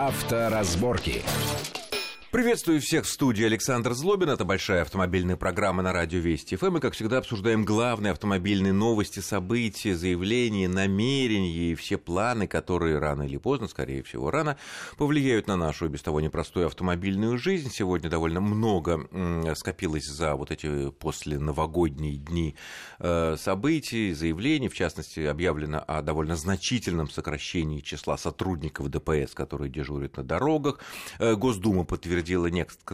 Авторазборки. Приветствую всех в студии Александр Злобин. Это большая автомобильная программа на радио Вести ФМ. И, как всегда, обсуждаем главные автомобильные новости, события, заявления, намерения и все планы, которые рано или поздно, скорее всего, рано, повлияют на нашу без того непростую автомобильную жизнь. Сегодня довольно много скопилось за вот эти после новогодние дни э, событий, заявлений. В частности, объявлено о довольно значительном сокращении числа сотрудников ДПС, которые дежурят на дорогах. Э, Госдума подтвердила утвердила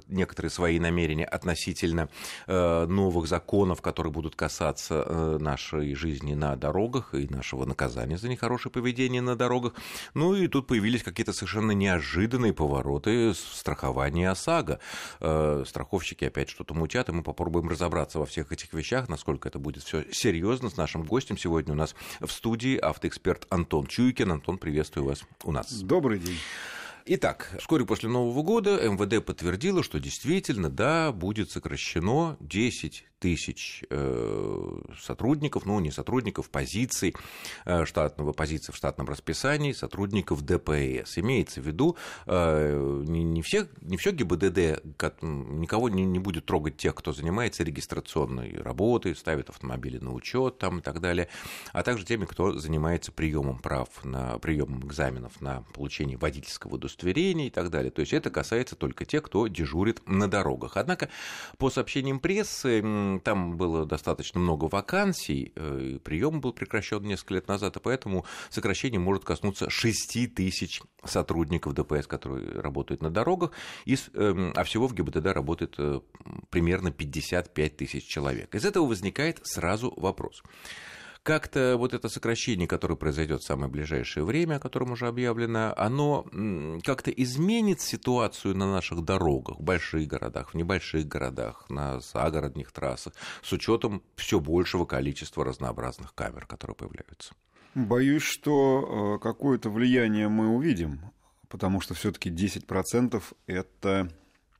некоторые свои намерения относительно э, новых законов, которые будут касаться э, нашей жизни на дорогах и нашего наказания за нехорошее поведение на дорогах. Ну и тут появились какие-то совершенно неожиданные повороты в страховании ОСАГО. Э, страховщики опять что-то мутят, и мы попробуем разобраться во всех этих вещах, насколько это будет все серьезно с нашим гостем. Сегодня у нас в студии автоэксперт Антон Чуйкин. Антон, приветствую вас у нас. Добрый день. Итак, вскоре после Нового года МВД подтвердило, что действительно, да, будет сокращено 10 тысяч э, сотрудников, ну, не сотрудников, позиций э, штатного, позиций в штатном расписании сотрудников ДПС. Имеется в виду, э, не, не, все, не все ГИБДД, никого не, не будет трогать тех, кто занимается регистрационной работой, ставит автомобили на учет там, и так далее, а также теми, кто занимается приемом прав, на приемом экзаменов на получение водительского удостоверения и так далее. То есть это касается только тех, кто дежурит на дорогах. Однако, по сообщениям прессы, там было достаточно много вакансий, э, прием был прекращен несколько лет назад, и поэтому сокращение может коснуться 6 тысяч сотрудников ДПС, которые работают на дорогах, эм, а всего в ГИБДД работает э, примерно 55 тысяч человек. Из этого возникает сразу вопрос как-то вот это сокращение, которое произойдет в самое ближайшее время, о котором уже объявлено, оно как-то изменит ситуацию на наших дорогах, в больших городах, в небольших городах, на загородных трассах, с учетом все большего количества разнообразных камер, которые появляются? Боюсь, что э, какое-то влияние мы увидим, потому что все-таки 10% это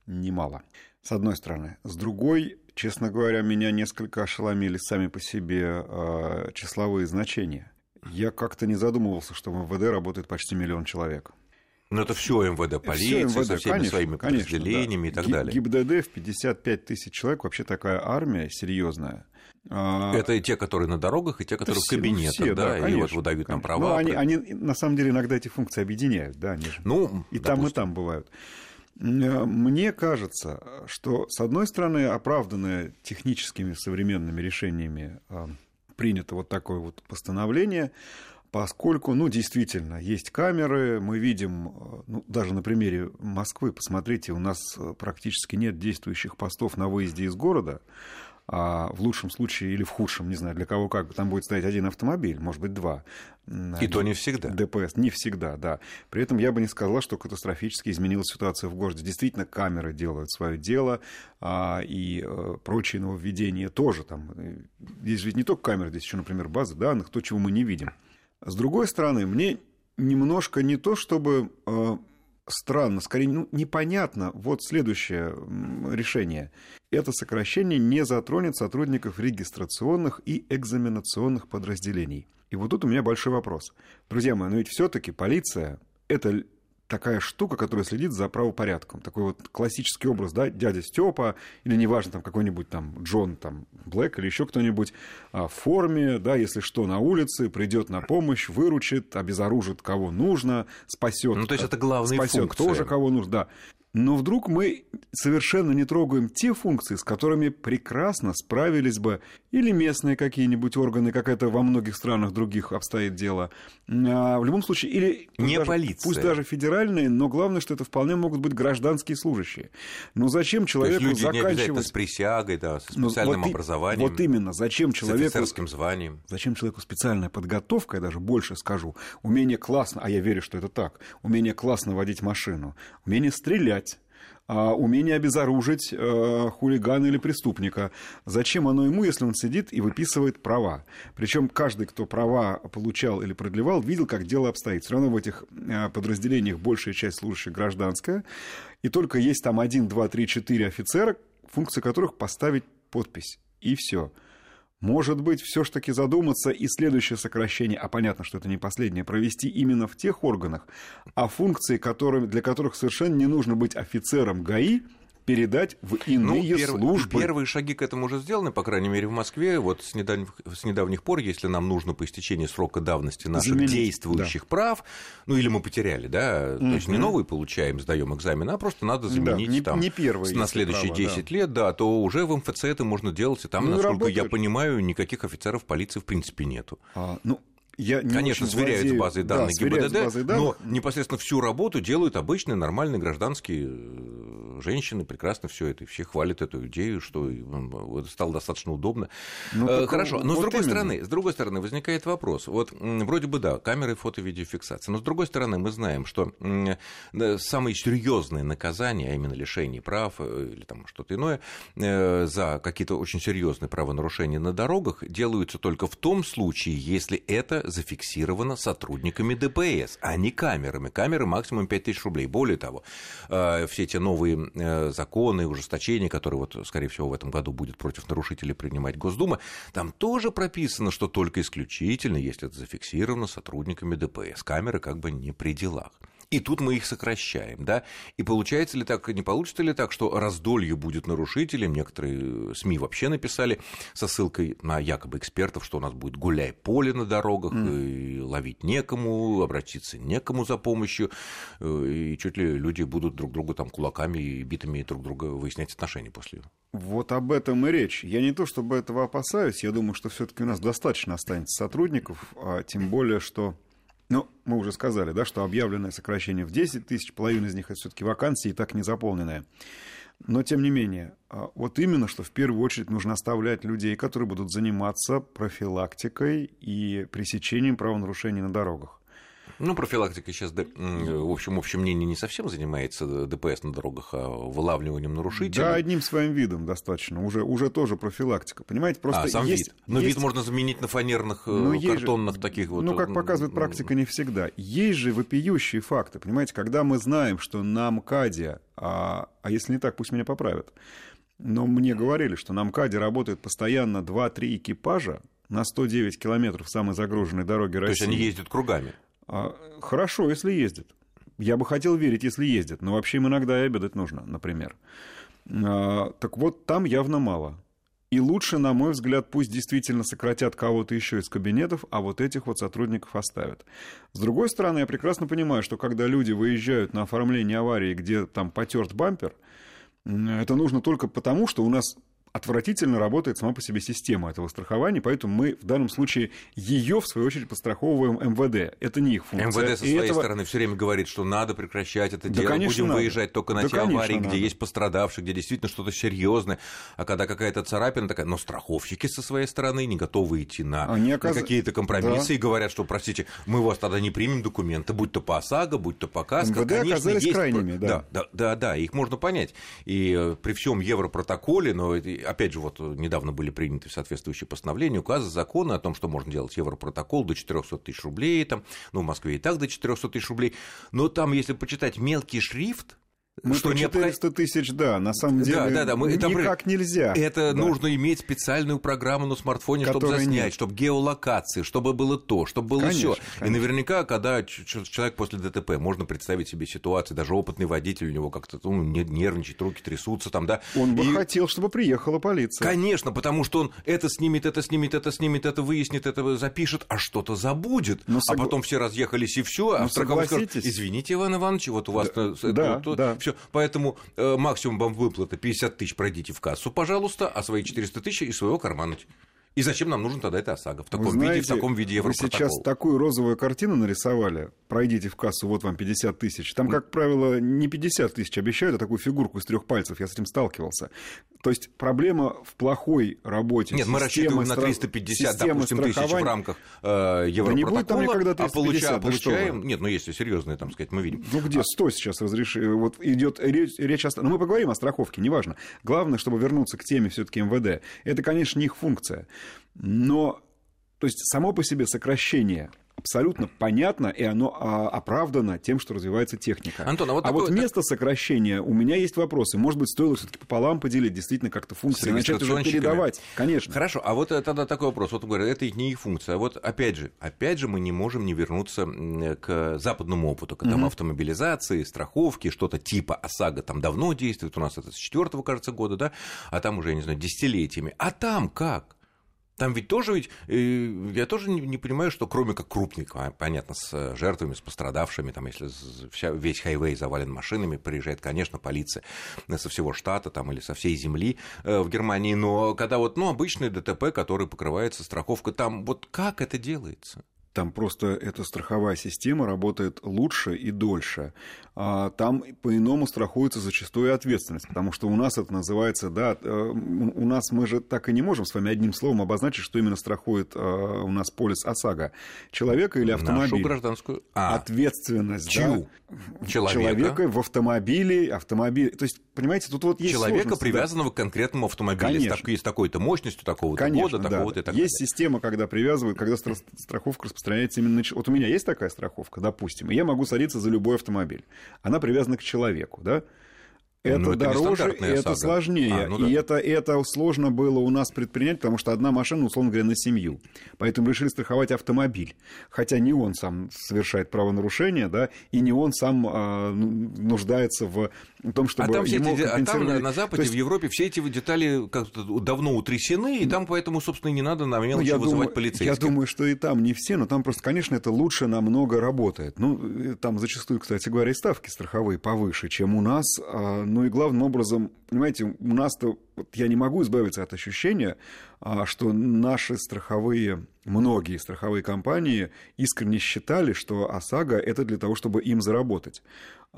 немало. С одной стороны. С другой, Честно говоря, меня несколько ошеломили сами по себе э, числовые значения. Я как-то не задумывался, что в МВД работает почти миллион человек. Но это все МВД, полиция, все МВД, со всеми конечно, своими подразделениями конечно, да. и так далее. ГИБДД в 55 тысяч человек, вообще такая армия серьезная. А, это и те, которые на дорогах, и те, которые в кабинетах, все, да, да, конечно, и вот выдают нам права. Ну, они, они, на самом деле, иногда эти функции объединяют, да, они же ну, и допустим. там, и там бывают. Э, мне кажется, что, с одной стороны, оправданное техническими современными решениями э, принято вот такое вот постановление, поскольку, ну, действительно, есть камеры, мы видим, э, ну, даже на примере Москвы, посмотрите, у нас практически нет действующих постов на выезде из города, а в лучшем случае или в худшем, не знаю, для кого как, там будет стоять один автомобиль, может быть, два. И то не всегда. ДПС, не всегда, да. При этом я бы не сказал, что катастрофически изменилась ситуация в городе. Действительно, камеры делают свое дело, а, и а, прочие нововведения тоже там. Здесь ведь не только камеры, здесь еще, например, базы данных, то, чего мы не видим. С другой стороны, мне немножко не то, чтобы а, странно, скорее ну, непонятно. Вот следующее решение. Это сокращение не затронет сотрудников регистрационных и экзаменационных подразделений. И вот тут у меня большой вопрос. Друзья мои, но ведь все-таки полиция это такая штука, которая следит за правопорядком. Такой вот классический образ, да, дядя Степа, или неважно, там какой-нибудь там Джон там, Блэк или еще кто-нибудь а, в форме, да, если что, на улице, придет на помощь, выручит, обезоружит кого нужно, спасет. Ну, то есть это главная спасет функция. тоже кого нужно, да. Но вдруг мы совершенно не трогаем те функции, с которыми прекрасно справились бы или местные какие-нибудь органы, как это во многих странах других обстоит дело. А в любом случае, или не даже, полиция. пусть даже федеральные, но главное, что это вполне могут быть гражданские служащие. Но зачем человеку То есть люди заканчивать... Не с присягой, да, с специальным вот образованием. Вот именно, зачем человеку... С офицерским званием. Зачем человеку специальная подготовка, я даже больше скажу, умение классно, а я верю, что это так, умение классно водить машину, умение стрелять, а, умение обезоружить э, хулигана или преступника. Зачем оно ему, если он сидит и выписывает права? Причем каждый, кто права получал или продлевал, видел, как дело обстоит. Все равно в этих э, подразделениях большая часть служащих гражданская, и только есть там один, два, три, четыре офицера, функция которых поставить подпись. И все. Может быть, все-таки задуматься и следующее сокращение, а понятно, что это не последнее, провести именно в тех органах, а функции, которыми, для которых совершенно не нужно быть офицером ГАИ, передать в иные ну, перв... службы. Первые шаги к этому уже сделаны, по крайней мере, в Москве. Вот с недавних, с недавних пор, если нам нужно по истечении срока давности наших Заменить, действующих да. прав, ну или мы потеряли, да, mm-hmm. то есть не новые получаем, сдаем экзамен, а просто надо заменить да, не, там не первые, на следующие права, 10 да. лет, да, то уже в МФЦ это можно делать, и там, ну, насколько работает. я понимаю, никаких офицеров полиции в принципе нету. А, ну, я не Конечно, сверяют владею... с базой данных да, ГИБДД, базой данных. но непосредственно всю работу делают обычные нормальные гражданские э, женщины, прекрасно все это, и все хвалят эту идею, что это стало достаточно удобно. Ну, э, Хорошо, но вот с другой именно. стороны, с другой стороны возникает вопрос. Вот вроде бы да, камеры фото-видеофиксации, но с другой стороны мы знаем, что самые серьезные наказания, а именно лишение прав э, или там что-то иное, за какие-то очень серьезные правонарушения на дорогах делаются только в том случае, если это зафиксировано сотрудниками ДПС, а не камерами. Камеры максимум 5000 рублей. Более того, э, все эти новые э, законы, ужесточения, которые, вот, скорее всего, в этом году будет против нарушителей принимать Госдума, там тоже прописано, что только исключительно, если это зафиксировано сотрудниками ДПС. Камеры как бы не при делах. И тут мы их сокращаем, да? И получается ли так, не получится ли так, что раздолье будет нарушителем? Некоторые СМИ вообще написали со ссылкой на якобы экспертов, что у нас будет гуляй поле на дорогах, mm. и ловить некому, обратиться некому за помощью, э, и чуть ли люди будут друг другу там кулаками и битами друг друга выяснять отношения после. Вот об этом и речь. Я не то чтобы этого опасаюсь, я думаю, что все-таки у нас достаточно останется сотрудников, а тем более, что ну, мы уже сказали, да, что объявленное сокращение в 10 тысяч, половина из них это все-таки вакансии и так не заполненные. Но, тем не менее, а, вот именно, что в первую очередь нужно оставлять людей, которые будут заниматься профилактикой и пресечением правонарушений на дорогах. Ну, профилактика сейчас, в общем, общем мнение не совсем занимается ДПС на дорогах, а вылавливанием нарушителей. Да, одним своим видом достаточно. Уже, уже тоже профилактика. Понимаете, просто а, сам есть, вид. Но есть... вид можно заменить на фанерных, э, картонных же... таких вот. Ну, как показывает практика, не всегда. Есть же вопиющие факты. Понимаете, когда мы знаем, что на МКАДе, а, а если не так, пусть меня поправят, но мне говорили, что на МКАДе работает постоянно 2-3 экипажа на 109 километров самой загруженной дороги России. То есть они ездят кругами? А, хорошо, если ездят. Я бы хотел верить, если ездят, но вообще им иногда и обедать нужно, например. А, так вот, там явно мало. И лучше, на мой взгляд, пусть действительно сократят кого-то еще из кабинетов, а вот этих вот сотрудников оставят. С другой стороны, я прекрасно понимаю, что когда люди выезжают на оформление аварии, где там потерт бампер, это нужно только потому, что у нас отвратительно работает сама по себе система этого страхования, поэтому мы в данном случае ее, в свою очередь, подстраховываем МВД. Это не их функция. МВД со своей этого... стороны все время говорит, что надо прекращать это да, дело, конечно, будем надо. выезжать только на да, те аварии, надо. где есть пострадавшие, где действительно что-то серьезное, а когда какая-то царапина такая, но страховщики со своей стороны не готовы идти на, Они оказ... на какие-то компромиссы да. и говорят, что, простите, мы вас тогда не примем документы, будь то по ОСАГО, будь то по КАСКО. МВД Конечно, оказались есть... крайними, да. Да, да, да, да, их можно понять. И э, при всем европротоколе, но опять же, вот недавно были приняты соответствующие постановления, указы, законы о том, что можно делать Европротокол до 400 тысяч рублей, там, ну, в Москве и так до 400 тысяч рублей, но там, если почитать мелкий шрифт, мы что 400 тысяч, да, на самом деле да, да, да, мы, никак это, нельзя. Это да. нужно иметь специальную программу на смартфоне, чтобы заснять, нет. чтобы геолокации, чтобы было то, чтобы было все. И наверняка, когда человек после ДТП, можно представить себе ситуацию, даже опытный водитель у него как-то ну, нервничает, руки трясутся там, да. Он бы и... хотел, чтобы приехала полиция. Конечно, потому что он это снимет, это снимет, это снимет, это выяснит, это запишет, а что-то забудет. Но а потом все разъехались и все, а страховой скажет, извините, Иван Иванович, вот у вас да, это, да, вот, да все. Поэтому э, максимум вам выплаты 50 тысяч пройдите в кассу, пожалуйста, а свои 400 тысяч из своего кармана. И зачем нам нужен тогда это ОСАГО в таком знаете, виде, в таком виде Европротокола? Вы сейчас такую розовую картину нарисовали, пройдите в кассу, вот вам 50 тысяч. Там, как правило, не 50 тысяч обещают, а такую фигурку из трех пальцев, я с этим сталкивался. То есть проблема в плохой работе Нет, мы рассчитываем на 350, допустим, тысяч в рамках э, Европротокола, да не будет там никогда 350, а получа, да получаем... Нет, ну если серьезные, там сказать, мы видим. Ну где, 100 сейчас разрешили, вот идет речь, речь о... Ну мы поговорим о страховке, неважно. Главное, чтобы вернуться к теме все таки МВД. Это, конечно, не их функция. Но, то есть, само по себе сокращение абсолютно понятно, и оно а, оправдано тем, что развивается техника. Антон, а вот, а такой, вот место сокращения, у меня есть вопросы. Может быть, стоило все-таки пополам поделить, действительно как-то функции, начать уже передавать. Конечно. Хорошо, а вот тогда такой вопрос. Вот говорят, это не их функция. А вот опять же, опять же мы не можем не вернуться к западному опыту, к там, угу. автомобилизации, страховки, что-то типа ОСАГО там давно действует, у нас это с четвертого, кажется, года, да, а там уже, я не знаю, десятилетиями. А там как? Там ведь тоже ведь, э, я тоже не, понимаю, что кроме как крупных, понятно, с жертвами, с пострадавшими, там, если вся, весь хайвей завален машинами, приезжает, конечно, полиция со всего штата там, или со всей земли э, в Германии, но когда вот, ну, обычный ДТП, который покрывается страховкой, там вот как это делается? Там просто эта страховая система работает лучше и дольше. А там по-иному страхуется зачастую ответственность, потому что у нас это называется, да, э, у нас мы же так и не можем с вами одним словом обозначить, что именно страхует э, у нас полис ОСАГО. Человека или автомобиль? Нашу гражданскую. А. Ответственность, Чью? да. Человека. Человека в автомобиле, автомобиль. То есть, понимаете, тут вот есть Человека, привязанного да. к конкретному автомобилю. Конечно. Есть такой-то мощностью, такого-то года, да. такого-то и так Есть далее. система, когда привязывают, когда страховка распространяется именно... Вот у меня есть такая страховка, допустим, и я могу садиться за любой автомобиль. Она привязана к человеку, да? Это ну, это дороже, и это сложнее. А, ну, да. И это, это сложно было у нас предпринять, потому что одна машина, условно говоря, на семью. Поэтому решили страховать автомобиль. Хотя не он сам совершает правонарушение, да, и не он сам а, нуждается в том, чтобы а там, ему эти, а там на, на Западе, есть... в Европе все эти детали как-то давно утрясены, и там поэтому, собственно, не надо на мелочи ну, вызывать думаю, полицейских. Я думаю, что и там не все, но там просто, конечно, это лучше намного работает. Ну, там зачастую, кстати говоря, и ставки страховые повыше, чем у нас. Ну и главным образом, понимаете, у нас-то вот я не могу избавиться от ощущения, а, что наши страховые, многие страховые компании искренне считали, что ОСАГО это для того, чтобы им заработать.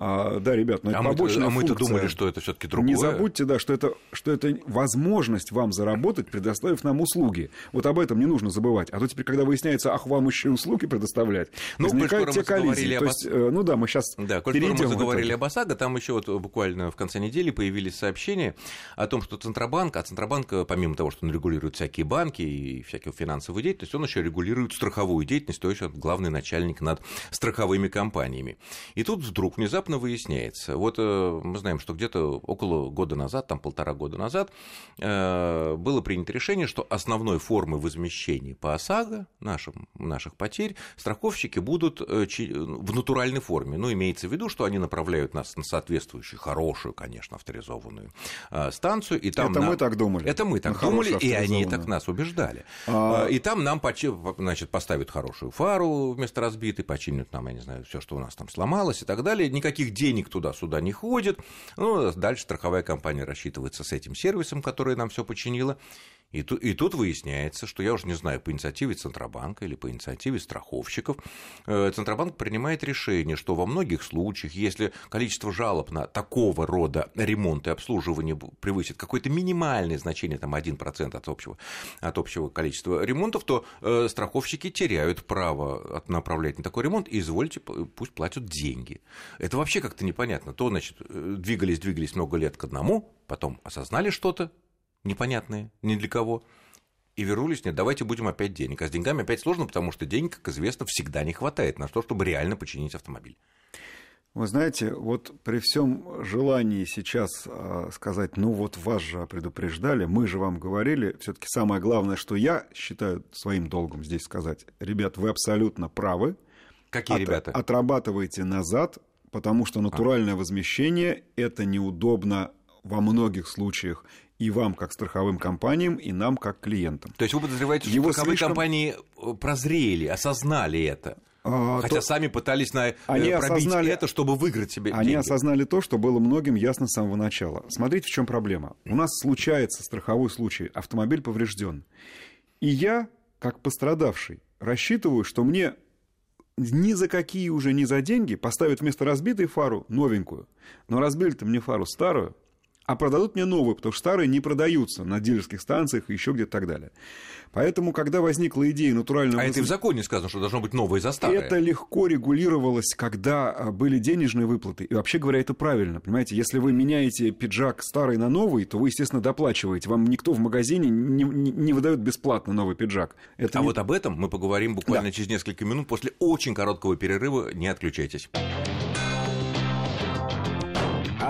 А, да, ребят, но это а побочная мы, а мы-то думали, что это все-таки другое. Не забудьте, да, что это, что это возможность вам заработать, предоставив нам услуги. Вот об этом не нужно забывать. А то теперь, когда выясняется, ах, вам еще услуги предоставлять, ну, возникают те коллизии. То есть, э, ну да, мы сейчас да, перейдем мы заговорили об ОСАГО, там еще вот буквально в конце недели появились сообщения о том, что Центробанк, а Центробанк, помимо того, что он регулирует всякие банки и всякую финансовую деятельность, он еще регулирует страховую деятельность, то есть он главный начальник над страховыми компаниями. И тут вдруг внезапно выясняется, вот э, мы знаем, что где-то около года назад, там полтора года назад, э, было принято решение, что основной формой возмещения по ОСАГО нашим, наших потерь страховщики будут э, в натуральной форме. Ну, имеется в виду, что они направляют нас на соответствующую, хорошую, конечно, авторизованную станцию. И там Это нам... мы так думали. Это мы так думали, и они так нас убеждали. А... И там нам значит, поставят хорошую фару вместо разбитой, починят нам, я не знаю, все, что у нас там сломалось и так далее. Никаких денег туда-сюда не ходит. Ну, дальше страховая компания рассчитывается с этим сервисом, который нам все починила. И тут, и тут выясняется, что я уже не знаю, по инициативе Центробанка или по инициативе страховщиков, э, Центробанк принимает решение, что во многих случаях, если количество жалоб на такого рода ремонт и обслуживание превысит какое-то минимальное значение, там 1% от общего, от общего количества ремонтов, то э, страховщики теряют право направлять на такой ремонт, и извольте, пусть платят деньги. Это вообще как-то непонятно. То, значит, э, двигались, двигались много лет к одному, потом осознали что-то, непонятные ни для кого, и вернулись, нет, давайте будем опять денег. А с деньгами опять сложно, потому что денег, как известно, всегда не хватает на то, чтобы реально починить автомобиль. Вы знаете, вот при всем желании сейчас а, сказать, ну вот вас же предупреждали, мы же вам говорили, все-таки самое главное, что я считаю своим долгом здесь сказать, ребят, вы абсолютно правы. Какие От, ребята? Отрабатывайте назад, потому что натуральное а. возмещение это неудобно во многих случаях и вам, как страховым компаниям, и нам, как клиентам. То есть вы подозреваете, что Его страховые слишком... компании э, прозрели, осознали это? А, Хотя то... сами пытались на... Э, они пробить осознали... это, чтобы выиграть себе Они деньги. осознали то, что было многим ясно с самого начала. Смотрите, в чем проблема. У нас случается страховой случай, автомобиль поврежден. И я, как пострадавший, рассчитываю, что мне ни за какие уже, ни за деньги поставят вместо разбитой фару новенькую. Но разбили-то мне фару старую, а продадут мне новые, потому что старые не продаются на дилерских станциях и еще где-то так далее. Поэтому, когда возникла идея натурального... А это и в законе сказано, что должно быть новое за старое. Это легко регулировалось, когда а, были денежные выплаты. И вообще говоря, это правильно. Понимаете, если вы меняете пиджак старый на новый, то вы, естественно, доплачиваете. Вам никто в магазине не, не, не выдает бесплатно новый пиджак. Это а не... вот об этом мы поговорим буквально да. через несколько минут после очень короткого перерыва. Не отключайтесь.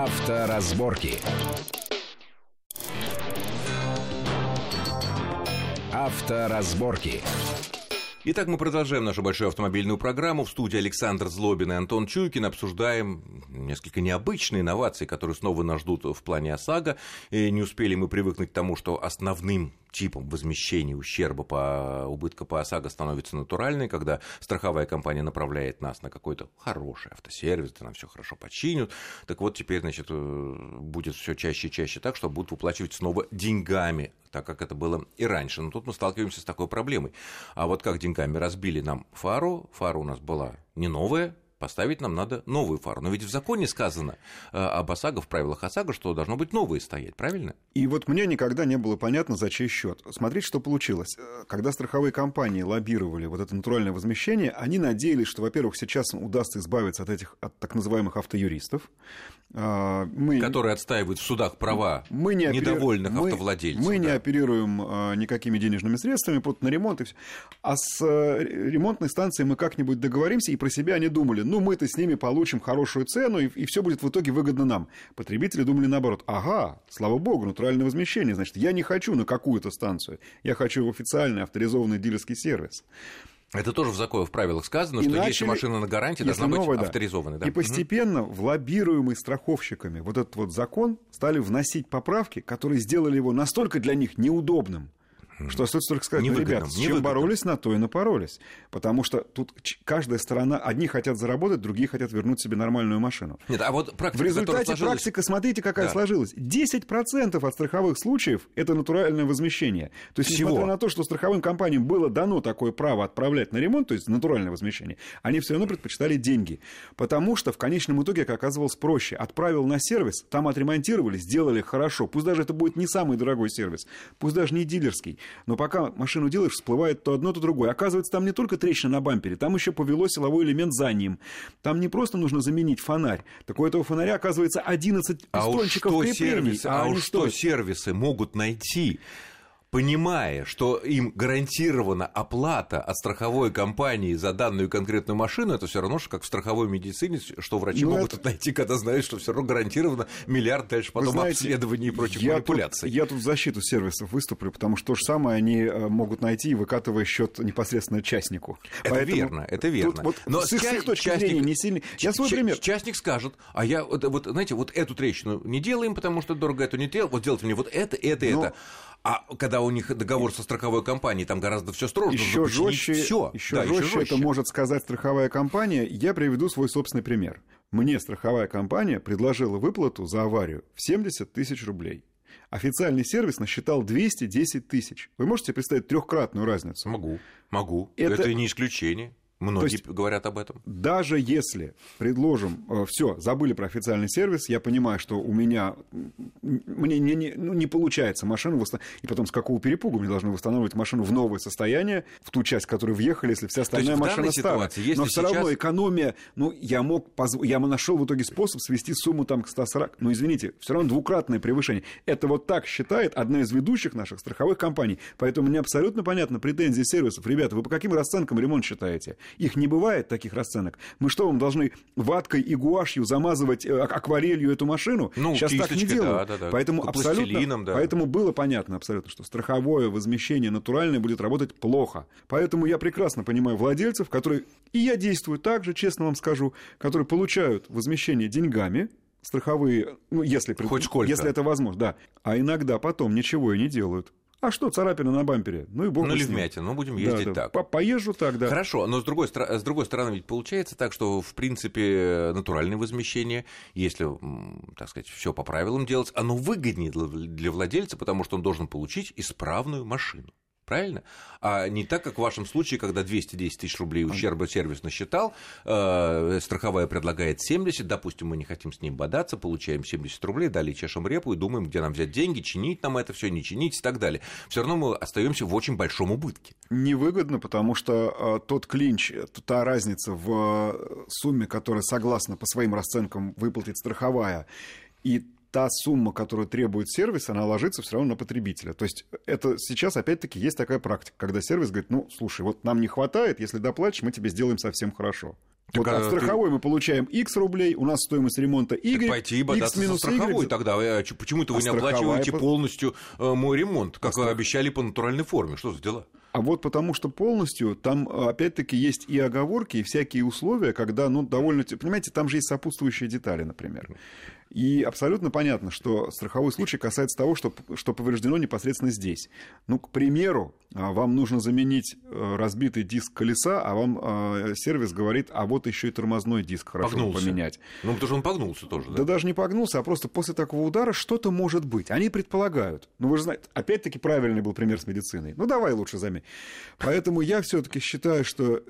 Авторазборки. Авторазборки. Итак, мы продолжаем нашу большую автомобильную программу. В студии Александр Злобин и Антон Чуйкин обсуждаем несколько необычные инновации, которые снова нас ждут в плане ОСАГО. И не успели мы привыкнуть к тому, что основным типом возмещения ущерба по убытка по ОСАГО становится натуральной, когда страховая компания направляет нас на какой-то хороший автосервис, где нам все хорошо починят. Так вот, теперь, значит, э, будет все чаще и чаще так, что будут выплачивать снова деньгами, так как это было и раньше. Но тут мы сталкиваемся с такой проблемой. А вот как деньгами разбили нам фару, фара у нас была не новая, поставить нам надо новую фару. Но ведь в законе сказано э, об ОСАГО, в правилах ОСАГО, что должно быть новые стоять, правильно? И вот мне никогда не было понятно, за чей счет. Смотрите, что получилось. Э, когда страховые компании лоббировали вот это натуральное возмещение, они надеялись, что, во-первых, сейчас удастся избавиться от этих от так называемых автоюристов. А, мы... Которые отстаивают в судах права мы не недовольных мы, автовладельцев. Мы да. не оперируем а, никакими денежными средствами, просто на ремонт и все. А с э, ремонтной станцией мы как-нибудь договоримся, и про себя они думали, ну, мы-то с ними получим хорошую цену, и, и все будет в итоге выгодно нам. Потребители думали наоборот, ага, слава богу, натуральное возмещение, значит, я не хочу на какую-то станцию, я хочу в официальный авторизованный дилерский сервис. Это тоже в законе, в правилах сказано, и что начали, если машина на гарантии, должна новая, быть авторизованной. Да. И постепенно угу. в лоббируемый страховщиками вот этот вот закон стали вносить поправки, которые сделали его настолько для них неудобным, что стоит только сказать, ну, ребята, с чем боролись, на то и напоролись. Потому что тут каждая сторона, одни хотят заработать, другие хотят вернуть себе нормальную машину. Нет, а вот практика, В результате сложилась... практика, смотрите, какая да. сложилась. 10% от страховых случаев – это натуральное возмещение. То есть, Всего. несмотря на то, что страховым компаниям было дано такое право отправлять на ремонт, то есть натуральное возмещение, они все равно предпочитали деньги. Потому что в конечном итоге, как оказывалось, проще. Отправил на сервис, там отремонтировали, сделали хорошо. Пусть даже это будет не самый дорогой сервис, пусть даже не дилерский но пока машину делаешь, всплывает то одно, то другое. Оказывается, там не только трещина на бампере, там еще повело силовой элемент за ним. Там не просто нужно заменить фонарь. Так у этого фонаря, оказывается, 11 а пистончиков креплений. Сервисы, а, а уж что сервисы могут найти понимая, что им гарантирована оплата от страховой компании за данную конкретную машину, это все равно, что как в страховой медицине, что врачи ну, могут это... найти, когда знают, что все равно гарантировано миллиард дальше потом знаете, обследований и прочих я манипуляций. Тут, я тут в защиту сервисов выступлю, потому что то же самое они э, могут найти, выкатывая счет непосредственно частнику. Это Поэтому верно, это верно. вот Но с их точки частник, зрения не сильно... Я свой пример. Частник скажет, а я, вот, вот, знаете, вот эту трещину не делаем, потому что дорого эту не делал, вот делайте мне вот это, это, Но... это. А когда у них договор со страховой компанией, там гораздо все строже. Еще жестче, все. Еще, да, жестче, еще жестче это может сказать страховая компания. Я приведу свой собственный пример. Мне страховая компания предложила выплату за аварию в 70 тысяч рублей. Официальный сервис насчитал 210 тысяч. Вы можете представить трехкратную разницу? Могу, могу. Это, это не исключение. Многие есть, говорят об этом. Даже если предложим, э, все, забыли про официальный сервис, я понимаю, что у меня мне не, не, ну, не получается машину восстановить, и потом с какого перепугу мне должны восстанавливать машину в новое состояние, в ту часть, в которую въехали, если вся остальная машина старая. Но все сейчас... равно экономия, ну, я мог, позв... я нашел в итоге способ свести сумму там к 140, ну, извините, все равно двукратное превышение. Это вот так считает одна из ведущих наших страховых компаний. Поэтому мне абсолютно понятно претензии сервисов. Ребята, вы по каким расценкам ремонт считаете? Их не бывает, таких расценок. Мы что, вам должны ваткой и гуашью замазывать э, акварелью эту машину? Ну, Сейчас так не делают. Да, да, да. Поэтому, абсолютно, да. поэтому было понятно абсолютно, что страховое возмещение натуральное будет работать плохо. Поэтому я прекрасно понимаю владельцев, которые, и я действую так же, честно вам скажу, которые получают возмещение деньгами, страховые, ну, если, Хоть если это возможно, да. А иногда потом ничего и не делают. А что, царапина на бампере? Ну и бог Ну или вмятина, ну будем ездить да, да. так. По Поезжу так, да. Хорошо, но с другой, с другой стороны ведь получается так, что в принципе натуральное возмещение, если, так сказать, все по правилам делать, оно выгоднее для владельца, потому что он должен получить исправную машину. Правильно? А не так, как в вашем случае, когда 210 тысяч рублей ущерба сервис насчитал, э, страховая предлагает 70, допустим, мы не хотим с ним бодаться, получаем 70 рублей, далее чешем репу и думаем, где нам взять деньги, чинить нам это все, не чинить и так далее. Все равно мы остаемся в очень большом убытке. Невыгодно, потому что э, тот клинч, та разница в э, сумме, которая согласно по своим расценкам выплатит страховая, и та сумма, которую требует сервис, она ложится все равно на потребителя. То есть это сейчас, опять-таки, есть такая практика, когда сервис говорит, ну, слушай, вот нам не хватает, если доплатишь, мы тебе сделаем совсем хорошо. Так, вот от страховой ты... мы получаем X рублей, у нас стоимость ремонта Y. Так пойти и X минус страховой y. тогда. А почему-то вы а не оплачиваете по... полностью э, мой ремонт, как а вы обещали по натуральной форме? Что за дела? А вот потому что полностью там, опять-таки, есть и оговорки, и всякие условия, когда, ну, довольно... Понимаете, там же есть сопутствующие детали, например. И абсолютно понятно, что страховой случай касается того, что, что повреждено непосредственно здесь. Ну, к примеру, а, вам нужно заменить э, разбитый диск колеса, а вам э, сервис говорит, а вот еще и тормозной диск хорошо погнулся. поменять. Ну, потому что он погнулся тоже, да? Да даже не погнулся, а просто после такого удара что-то может быть. Они предполагают. Ну, вы же знаете, опять-таки правильный был пример с медициной. Ну, давай лучше заменим. Поэтому я все-таки считаю, что, э,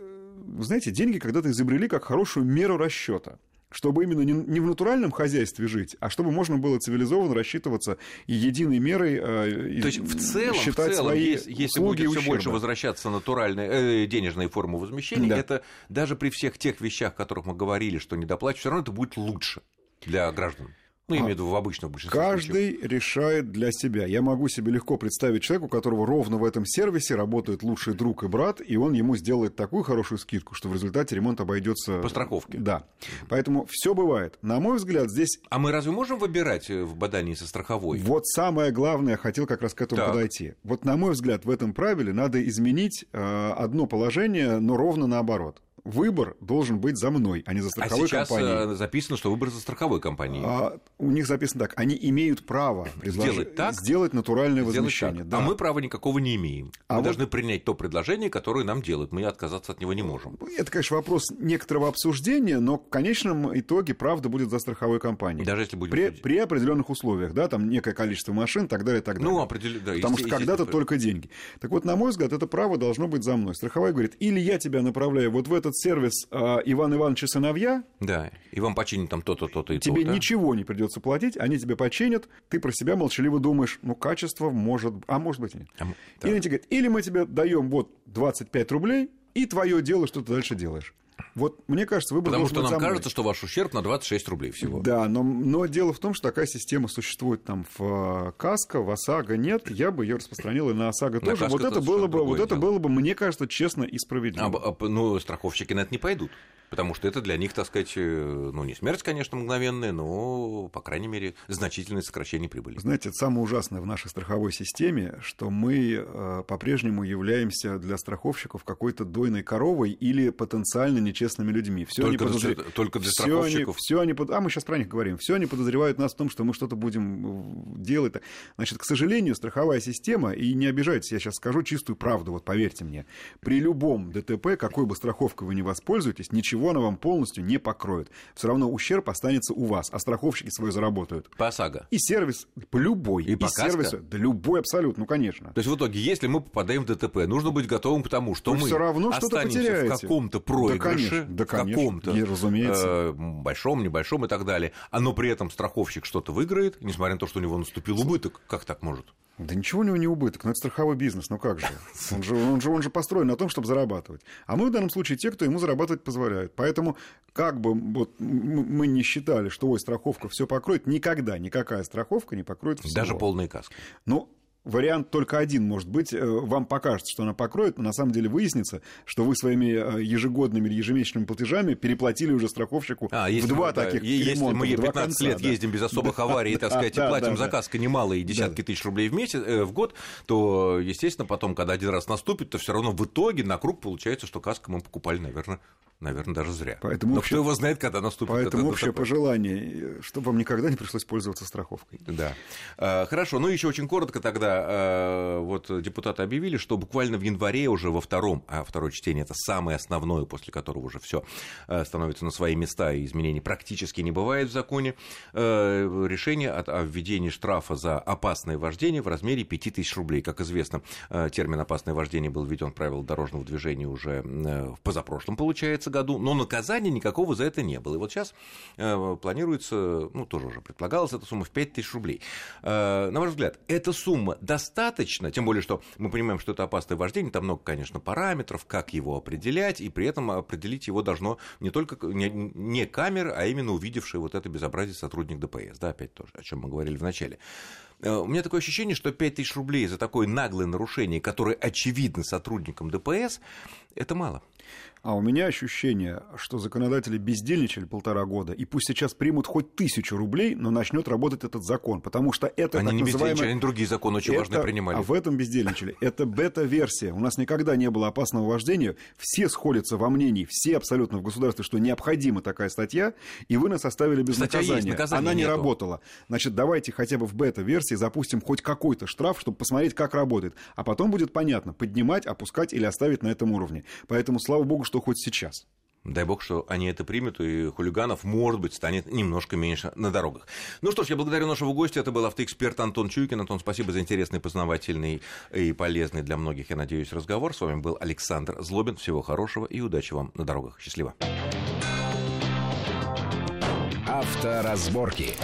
знаете, деньги когда-то изобрели как хорошую меру расчета чтобы именно не, не в натуральном хозяйстве жить, а чтобы можно было цивилизованно рассчитываться и единой мерой э, То есть в целом, считать в целом свои если, если будет все больше возвращаться натуральные э, денежные формы возмещения, да. это даже при всех тех вещах, о которых мы говорили, что недоплачивают, все равно это будет лучше для граждан. Ну, я имею в виду в обычном большинстве Каждый случаев. решает для себя. Я могу себе легко представить человека, у которого ровно в этом сервисе работает лучший друг и брат, и он ему сделает такую хорошую скидку, что в результате ремонт обойдется... По страховке. Да. Поэтому все бывает. На мой взгляд, здесь... А мы разве можем выбирать э, в бадании со страховой? Вот самое главное, я хотел как раз к этому так. подойти. Вот на мой взгляд, в этом правиле надо изменить э, одно положение, но ровно наоборот выбор должен быть за мной, а не за страховой а сейчас компанией. Э, записано, что выбор за страховой компанией. А, у них записано так, они имеют право предлож... сделать, так, сделать натуральное сделать возмещение. Да. А мы права никакого не имеем. А мы вот... должны принять то предложение, которое нам делают. Мы отказаться от него не можем. Это, конечно, вопрос некоторого обсуждения, но в конечном итоге правда будет за страховой компанией. Даже если будет... При, при определенных условиях, да, там некое количество машин, так далее, так далее. Ну, определенно, да. Потому что когда-то только деньги. Так вот, на мой взгляд, это право должно быть за мной. Страховая говорит, или я тебя направляю вот в этот сервис а, Иван Ивановича сыновья. Да, и вам починят там то-то, то-то и то. Тебе да? ничего не придется платить, они тебе починят, ты про себя молчаливо думаешь, ну, качество может, а может быть и нет. А, да. Или они тебе говорят, или мы тебе даем вот 25 рублей, и твое дело, что ты дальше делаешь. Вот мне кажется, выбор Потому что нам кажется, что ваш ущерб на 26 рублей всего. Да, но, но дело в том, что такая система существует там в э, Каско, в ОСАГО нет. Я бы ее распространил и на ОСАГО тоже. Вот это, было бы, вот это было бы, мне кажется, честно и справедливо. А, а, ну, страховщики на это не пойдут. Потому что это для них, так сказать, э, ну, не смерть, конечно, мгновенная, но, по крайней мере, значительное сокращение прибыли. Знаете, это самое ужасное в нашей страховой системе, что мы э, по-прежнему являемся для страховщиков какой-то дойной коровой или потенциально нечестными людьми. Все только, они подозр... для, только для страховщиков? Все они, все они, а мы сейчас про них говорим. Все они подозревают нас в том, что мы что-то будем э, делать. Значит, к сожалению, страховая система, и не обижайтесь, я сейчас скажу чистую правду, вот поверьте мне, при любом ДТП, какой бы страховкой вы не воспользуетесь, ничего она вам полностью не покроет. Все равно ущерб останется у вас, а страховщики свой заработают. По ОСАГО? И сервис, по любой. И, и по сервису, да любой абсолютно, ну конечно. То есть в итоге, если мы попадаем в ДТП, нужно быть готовым к тому, что Вы мы все равно останемся в каком-то проигрыше, да, конечно, в каком-то и, разумеется. Э, большом, небольшом и так далее, а но при этом страховщик что-то выиграет, несмотря на то, что у него наступил убыток. Как так может? Да ничего у него не убыток, но это страховой бизнес, ну как же? Он же, он же, он же построен на том, чтобы зарабатывать. А мы в данном случае те, кто ему зарабатывать позволяет. Поэтому, как бы вот, мы не считали, что ой, страховка все покроет, никогда никакая страховка не покроет всего. Даже полные каски. Ну, вариант только один может быть. Э, вам покажется, что она покроет, но на самом деле выяснится, что вы своими э, ежегодными или ежемесячными платежами переплатили уже страховщику а, в два да, таких Если ремонта, мы 15 конца, лет да. ездим без особых аварий, так сказать, и платим за каско немалые десятки тысяч рублей в месяц, э, в год, то, естественно, потом, когда один раз наступит, то все равно в итоге на круг получается, что каска мы покупали, наверное, наверное, даже зря. Поэтому Но общее... кто его знает, когда наступит Поэтому это общее пожелание, чтобы вам никогда не пришлось пользоваться страховкой. Да. А, хорошо, ну еще очень коротко тогда, а, вот депутаты объявили, что буквально в январе уже во втором, а второе чтение это самое основное, после которого уже все а, становится на свои места и изменений практически не бывает в законе, решение о введении штрафа за опасное вождение в размере 5000 рублей. Как известно, термин опасное вождение был введен в правила дорожного движения уже в позапрошлом, получается, году, но наказания никакого за это не было. И вот сейчас планируется, ну, тоже уже предполагалось, эта сумма в 5000 рублей. На ваш взгляд, эта сумма достаточно, тем более, что мы понимаем, что это опасное вождение, там много, конечно, параметров, как его определять, и при этом определить его должно не только не, камеры, а именно увидевший вот это безобразие сотрудник ДПС, да, опять тоже, о чем мы говорили в начале. Э, у меня такое ощущение, что 5000 рублей за такое наглое нарушение, которое очевидно сотрудникам ДПС, это мало. А у меня ощущение, что законодатели бездельничали полтора года, и пусть сейчас примут хоть тысячу рублей, но начнет работать этот закон, потому что это они не называемое... они другие законы очень это... важные принимали. А в этом бездельничали. Это бета-версия. У нас никогда не было опасного вождения. Все сходятся во мнении, все абсолютно в государстве, что необходима такая статья, и вы нас оставили без Статья наказания. Есть, наказания Она не нету. работала. Значит, давайте хотя бы в бета-версии запустим хоть какой-то штраф, чтобы посмотреть, как работает. А потом будет понятно, поднимать, опускать или оставить на этом уровне. Поэтому, слава богу, что хоть сейчас. Дай бог, что они это примут, и хулиганов, может быть, станет немножко меньше на дорогах. Ну что ж, я благодарю нашего гостя. Это был автоэксперт Антон Чуйкин. Антон, спасибо за интересный, познавательный и полезный для многих, я надеюсь, разговор. С вами был Александр Злобин. Всего хорошего и удачи вам на дорогах. Счастливо. Авторазборки.